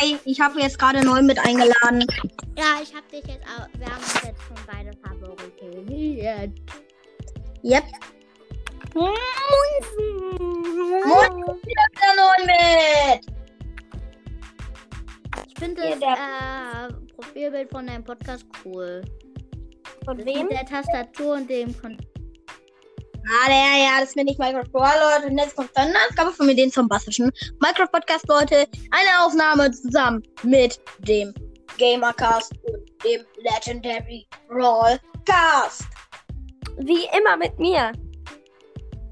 Hi, ich habe jetzt gerade neu mit eingeladen. Ja, ich hab dich jetzt auch. Wir haben uns jetzt schon beide favorisiert. Yep. Moin. Moin, wieder neu mit. Ich finde das äh, Profilbild von deinem Podcast cool. Von wem? Mit der Tastatur und dem Kon Ah, der, ja, das bin ich Minecraft Pro, Leute. Und jetzt kommt dann eine Ausgabe von mir, den bombastischen Minecraft Podcast, Leute. Eine Aufnahme zusammen mit dem Gamercast und dem Legendary Brawlcast. Wie immer mit mir.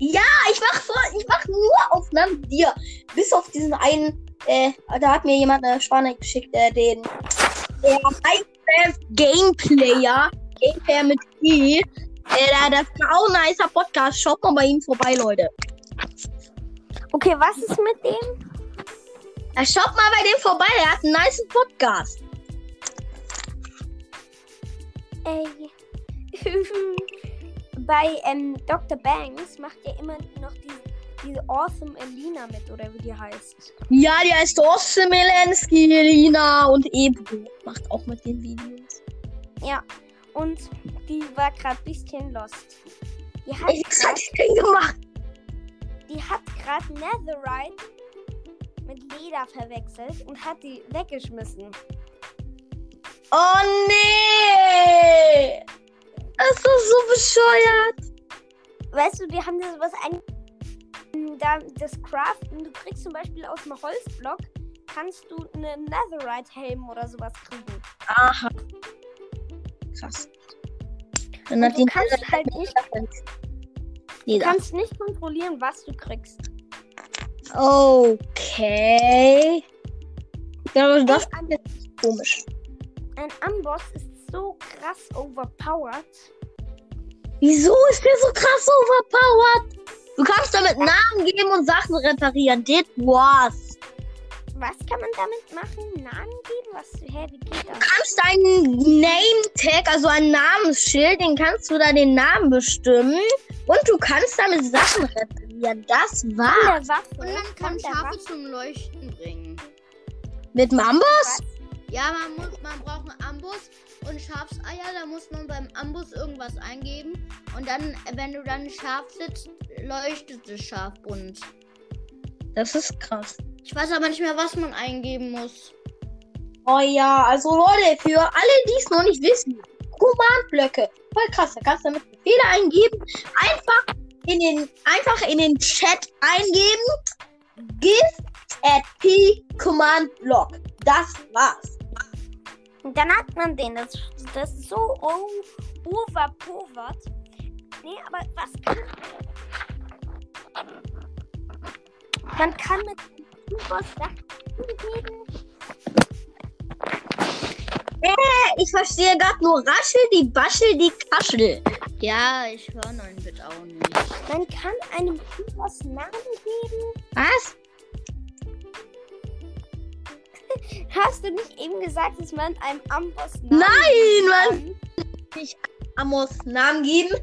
Ja, ich mach vor, ich mach nur Aufnahmen mit dir. Bis auf diesen einen, äh, da hat mir jemand eine Spanne geschickt, äh, den, der Minecraft Gameplayer, Gameplayer mit I. Da- das ist auch ein nicer Podcast. Schaut mal bei ihm vorbei, Leute. Okay, was ist mit dem? Ja, schaut mal bei dem vorbei, er hat einen nice Podcast. Ey. Bei ähm, Dr. Banks macht ja immer noch diese, diese Awesome Elina mit, oder wie die heißt. Ja, die heißt Awesome Melenski, Lina und Ebro. Macht auch mit den Videos. Ja. Und die war gerade ein bisschen lost. Die hat Ey, was hat die gemacht? die hat gerade Netherite mit Leder verwechselt und hat die weggeschmissen. Oh nee! Das ist so bescheuert. Weißt du, die haben das was ein. Da, das Craften, du kriegst zum Beispiel aus einem Holzblock, kannst du einen Netherite-Helm oder sowas kriegen. Aha. Krass. Dann Und du kannst halt nicht, Nee, du kannst nicht kontrollieren, was du kriegst. Okay. Aber das ist komisch. Ein Amboss ist so krass overpowered. Wieso ist der so krass overpowered? Du kannst damit Namen geben und Sachen reparieren. Did was? Was kann man damit machen? Namen geben? Was? Hä, wie geht das? Du kannst deinen Name-Tag, also ein Namensschild, den kannst du da den Namen bestimmen. Und du kannst damit Sachen reparieren. Das Von war's. Und man kann Schafe zum Leuchten bringen. Mit dem Amboss? Ja, man, muss, man braucht einen Amboss und Schafseier. Da muss man beim Amboss irgendwas eingeben. Und dann, wenn du dann Schaf sitzt, leuchtet das Schaf bunt. Das ist krass. Ich weiß aber nicht mehr, was man eingeben muss. Oh ja, also Leute, für alle, die es noch nicht wissen, Command-Blöcke, voll krass, da kannst du damit Befehle eingeben, einfach in den, einfach in den Chat eingeben, give at p Command Block. Das war's. Und dann hat man den. Das, das ist so oh, overpowered. Nee, aber was kann. Man kann mit Sachen. Äh, ich verstehe gerade nur Raschel, die Baschel, die Kaschel. Ja, ich höre neuen Bit auch nicht. Man kann einem Amboss Namen geben. Was? Hast du nicht eben gesagt, dass man einem Amboss Namen Nein, geben kann? Amos Namen geben.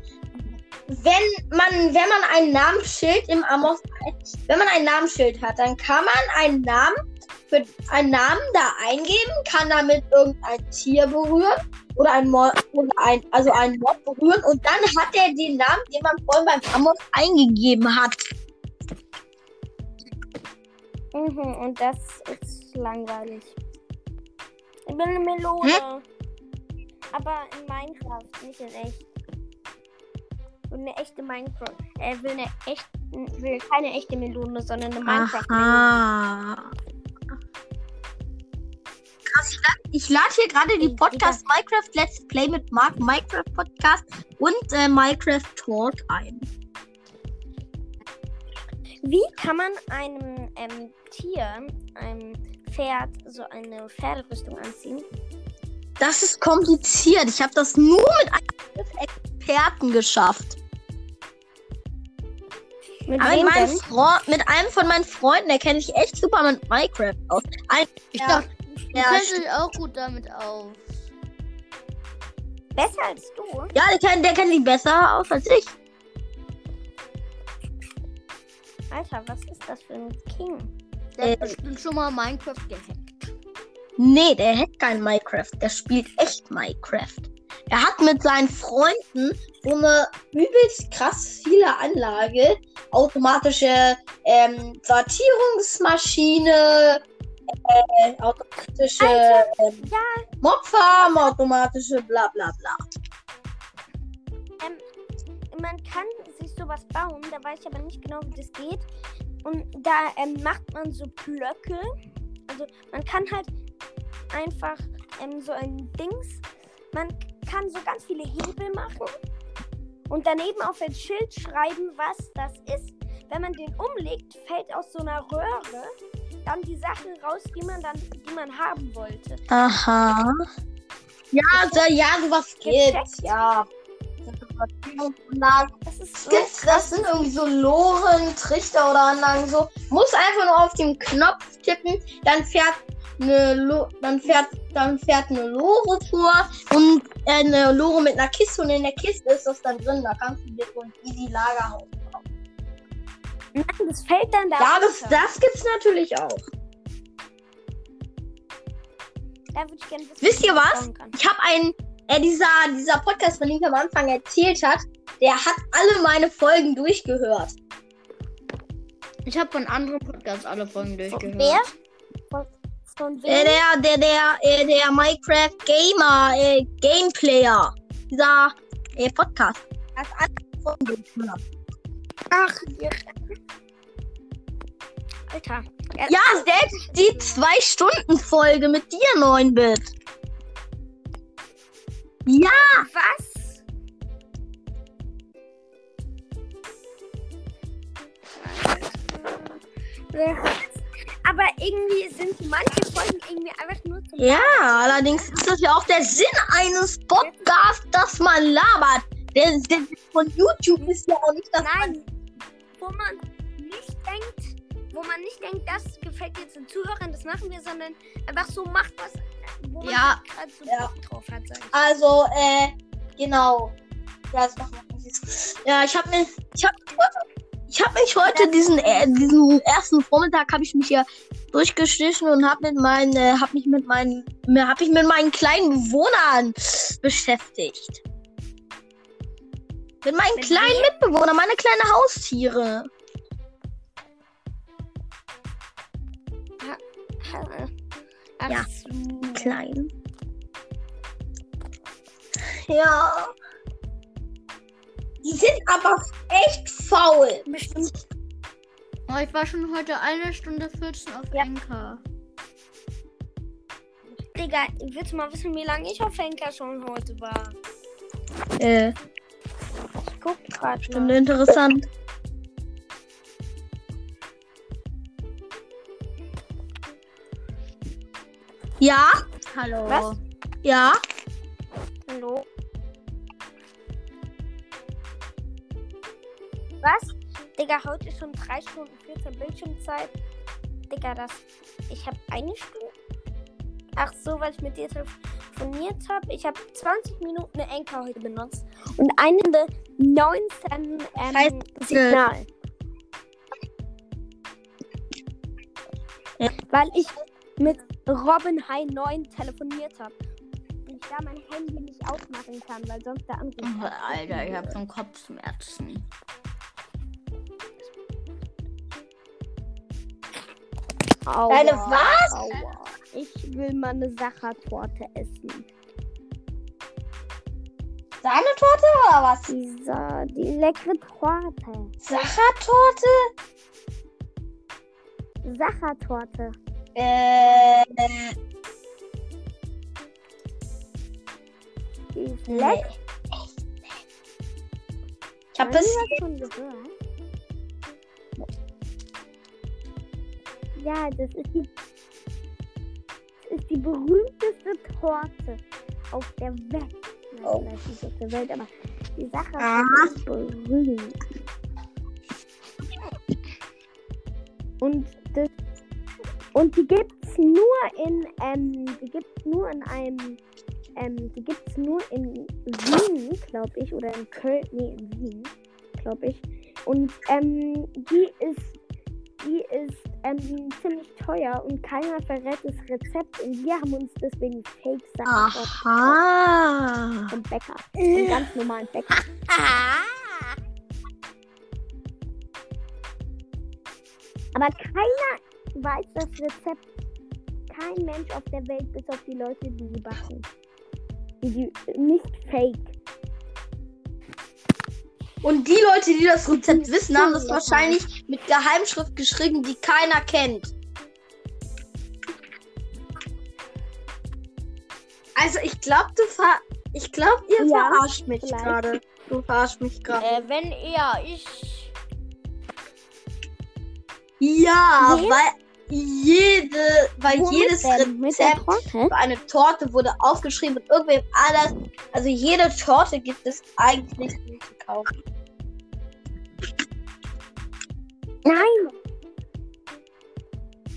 Wenn man, wenn man ein Namensschild im Amos, wenn man ein Namensschild hat, dann kann man einen Namen für einen Namen da eingeben, kann damit irgendein Tier berühren oder ein oder ein, also ein Mod berühren und dann hat er den Namen, den man vorhin beim Amos eingegeben hat. Mhm, und das ist langweilig. Ich bin eine Melone. Aber in Minecraft, nicht in echt. Und eine echte Minecraft. Er will eine echt, will keine echte Melone, sondern eine Minecraft-Melone. Krass, ich lade lad hier gerade die Podcast Minecraft Let's Play mit Mark Minecraft Podcast und äh, Minecraft Talk ein. Wie kann man einem ähm, Tier, einem Pferd, so eine Pferderüstung anziehen? Das ist kompliziert. Ich habe das nur mit einem Experten geschafft. Mit Aber mit, wem meinem mit einem von meinen Freunden, der kennt sich echt super mit Minecraft aus. Ein, Ich ja, dachte, du ja, kennst dich auch gut damit aus. Besser als du? ja der, kennt, der kennt sich besser aus als ich. Alter, was ist das für ein King? Der Äh. hat bestimmt schon mal Minecraft gehackt. Nee, der hat kein Minecraft. Der spielt echt Minecraft. Er hat mit seinen Freunden so eine übelst krass viele Anlage. Automatische ähm, Sortierungsmaschine, äh, automatische Alter, ähm, Ja, Mobfarm, automatische bla bla bla. man kann sich sowas bauen, da weiß ich aber nicht genau, wie das geht. Und da ähm, macht man so Blöcke. Also man kann halt einfach ähm, so ein Dings. Man kann so ganz viele Hebel machen und daneben auf ein Schild schreiben, was das ist. Wenn man den umlegt, fällt aus so einer Röhre dann die Sachen raus, die man dann, die man haben wollte. Aha. Ja, so, ja, sowas Gecheckt? gibt's, ja. Das ist so Gibt's, das sind irgendwie so Loren, Trichter oder Anlagen so. Muss einfach nur auf den Knopf tippen, dann fährt eine Lo dann fährt dann fährt eine Lore vor und äh, eine Lore mit einer Kiste und in der Kiste ist das dann drin. Da kannst du dir so ein easy Lagerhaus bauen. Nein, das fällt dann da. Ja, das, das gibt's natürlich auch. Da würde ich gerne wissen, Wisst ihr was? Ich habe einen, äh, dieser, dieser Podcast, von dem ich am Anfang erzählt hat, der hat alle meine Folgen durchgehört. Ich habe von anderen Podcasts alle Folgen durchgehört. Wer? Von, von wem? Äh, der, der, der, äh, der Minecraft Gamer, äh, Gameplayer. Dieser äh, Podcast. Das durchgehört. Ach, ja. Alter. Er- Ja, selbst die 2-Stunden-Folge mit dir, 9-Bit. Ja, Was? Aber irgendwie sind manche Folgen irgendwie einfach nur zum ja, allerdings ist das ja auch der Sinn eines Podcasts, dass man labert. Der, der von YouTube ist ja auch nicht das. Nein, wo man nicht denkt, wo man nicht denkt, das gefällt jetzt den Zuhörern, das machen wir, sondern einfach so macht was, wo man Ja. gerade so Ja. Drauf hat. Also, äh, genau. Ja, das machen wir. Ja, ich habe mir, ich habe, ich habe mich heute diesen, äh, diesen ersten Vormittag habe ich mich ja durchgeschlichen und habe mit meinen, äh, habe mich mit meinen, habe ich mit meinen kleinen Bewohnern beschäftigt. Mit meinen Mit kleinen Mitbewohnern, meine kleinen Haustiere. Ach Ja. so. Klein. Ja. Die sind aber echt faul. Bestimmt. Oh, ich war schon heute eine Stunde 14 auf Ja. Enka. Digga, willst du mal wissen, wie lange ich auf Henker schon heute war? Äh, Ich guck gerade stimmt, interessant. Ja, Hallo. Was? ja. Was? Digga, heute ist schon 3 Stunden 14 Bildschirmzeit. Digga, das. Ich habe eine Stunde. Ach so, weil ich mit dir telefoniert habe. Ich habe 20 Minuten eine Enker heute benutzt. Und eine Stunde 19 ähm, Heißt, Signal. Ja. Weil ich mit Robin High 9 telefoniert habe. Und ich da mein Handy nicht aufmachen kann, weil sonst der Anruf. Alter, ich hab schon Kopfschmerzen. Aua, Deine was? Aua. Ich will meine Sachertorte essen. Deine Torte oder was? Dieser, die leckere Torte. Sachertorte? Sachertorte. Äh, Die ist lecker. Ich Sie das schon gehört? Ja, das ist die, das ist die berühmteste Torte auf der Welt. Nein, Oh. nicht auf der Welt, aber die Sache Ah. ist berühmt. Und das und die gibt's nur in ähm, die gibt's nur in einem ähm, die gibt's nur in Wien, glaube ich, oder in Köln, nee, in Wien, glaube ich. Und ähm, die ist die ist ähm, ziemlich teuer und keiner verrät das Rezept und wir haben uns deswegen Fake-Sachen Aha. vom Bäcker. Vom ganz normalen Bäcker. Aber keiner weiß das Rezept. Kein Mensch auf der Welt, bis auf die Leute, die sie backen. Die, die, nicht fake. Und die Leute, die das Rezept wissen, haben das wahrscheinlich mit Geheimschrift geschrieben, die keiner kennt. Also ich glaube, du ver ich glaube, ihr Ja, verarscht mich gerade. Du verarscht mich gerade. Äh, wenn eher ich. Ja, Nee. weil jede, weil Womit jedes denn? Rezept für eine Torte wurde aufgeschrieben und irgendwem anders. Also jede Torte gibt es eigentlich nicht zu kaufen. Nein!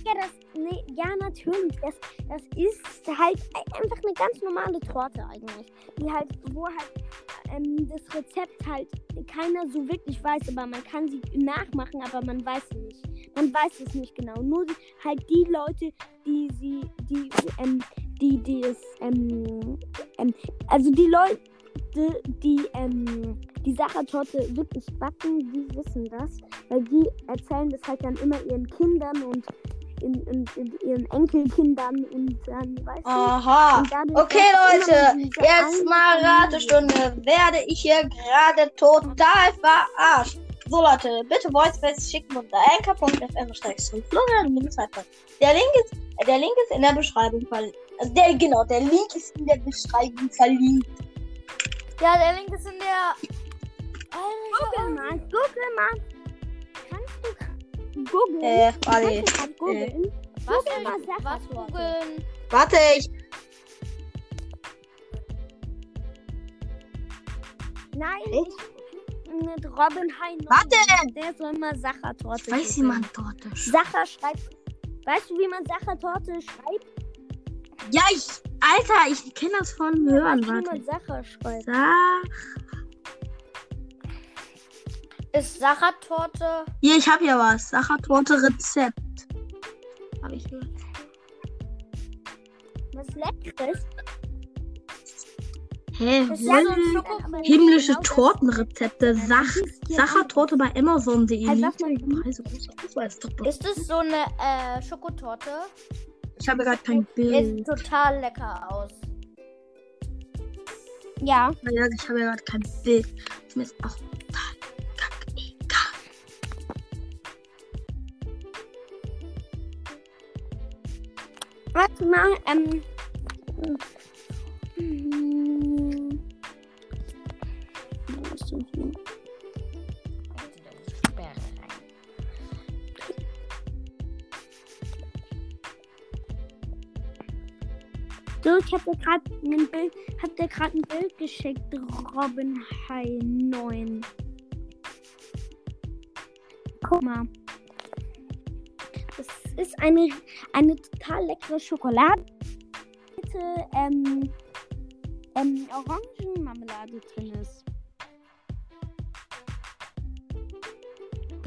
Ja, das, nee, ja, natürlich. Das, das ist halt einfach eine ganz normale Torte eigentlich. Die halt, wo halt ähm, das Rezept halt keiner so wirklich weiß, aber man kann sie nachmachen, aber man weiß sie nicht. Man weiß es nicht genau. Nur die, halt die Leute, die sie, die, ähm, die, die es, ähm, ähm, also die Leute, die, ähm, die Sachertorte wirklich backen, die wissen das. Weil die erzählen das halt dann immer ihren Kindern und in, in, in ihren Enkelkindern und dann, weißt du, Aha. dadurch, Okay, Leute, jetzt mal Ratestunde. Werde ich hier gerade total verarscht. So, Leute, bitte Voice schicken unter anchor.fm Der Link ist, der Link ist in der Beschreibung verlinkt. Also der, genau, der Link ist in der Beschreibung verlinkt. Ja, der Link ist in der. Google mal, Google mal. Kannst du googeln? Äh, warte. du grad googeln? Was, Google mal was googeln? Warte, ich. Nein, ich, mit Robin Hein. Warte! Der soll mal Sachertorte Ich weiß, man Torte schreibt. Sacher schreibt. Weißt du, wie man Sachertorte schreibt? Ja, ich. Alter, ich kenne das von Hören. Weißt du, wie Warte. man Sacher schreibt? Sag. Ist Sachertorte. Hier, ich habe ja was. Sachertorte Rezept. Habe ich hier. Was Leckeres. Hä? Das wo? ja so Himmlische genau das- Tortenrezepte. Sach Das Sachertorte bei Amazon.de. Halt, Preise groß. Das doch. Ist es so eine äh, Schokotorte? Ich habe gerade kein Sieht Bild. total lecker aus. Ja. Ja, ich habe ja gerade kein Bild. Ist mir jetzt auch Warte mal, ähm. hm? So, ich habe dir gerade ein Bild, hab dir gerade ein Bild geschickt, Robin High 9. Guck mal. Das ist eine, eine total leckere Schokolade. Ähm, ähm, Orangenmarmelade drin ist.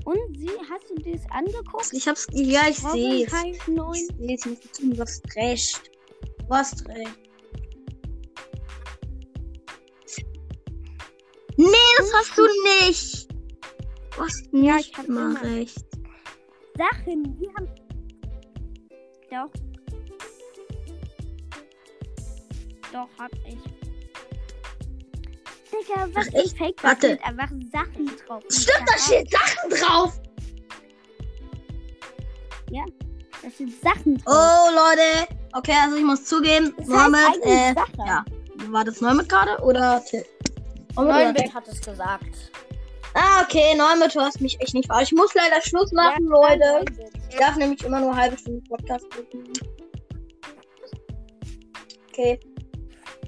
Und sie, hast du dir das angeguckt? Ich hab's. Ja, ich sehe es. High 9. Ich sehe es nicht tun. Du hast recht. Du hast recht. Nee, das hast du nicht. Du hast nicht Ja, ich immer recht. Sachen, die haben. Doch. Doch, hab ich. Digga, was Ach, ist fake? Da Warte. sind einfach Sachen drauf. Stimmt, da stehen Sachen drauf. Da sind Sachen drauf. Oh, Leute. Okay, also ich muss zugeben, Das Mohammed, äh, Sache. ja. War das Neumet gerade oder Till? Mohammed oder 9 Till? Bit hat es gesagt. Ah, okay, Neumet, du hast mich echt nicht verarscht. Ich muss leider Schluss machen, Ja, Leute. Ich darf nämlich immer nur halbe Stunde Podcast machen. Okay.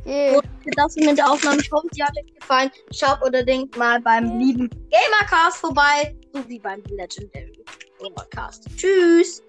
Yeah. Gut, das mit der Aufnahme. Ich hoffe, sie hat euch gefallen. Schaut unbedingt mal beim lieben Gamercast vorbei, sowie beim Legendary Gamercast. Tschüss.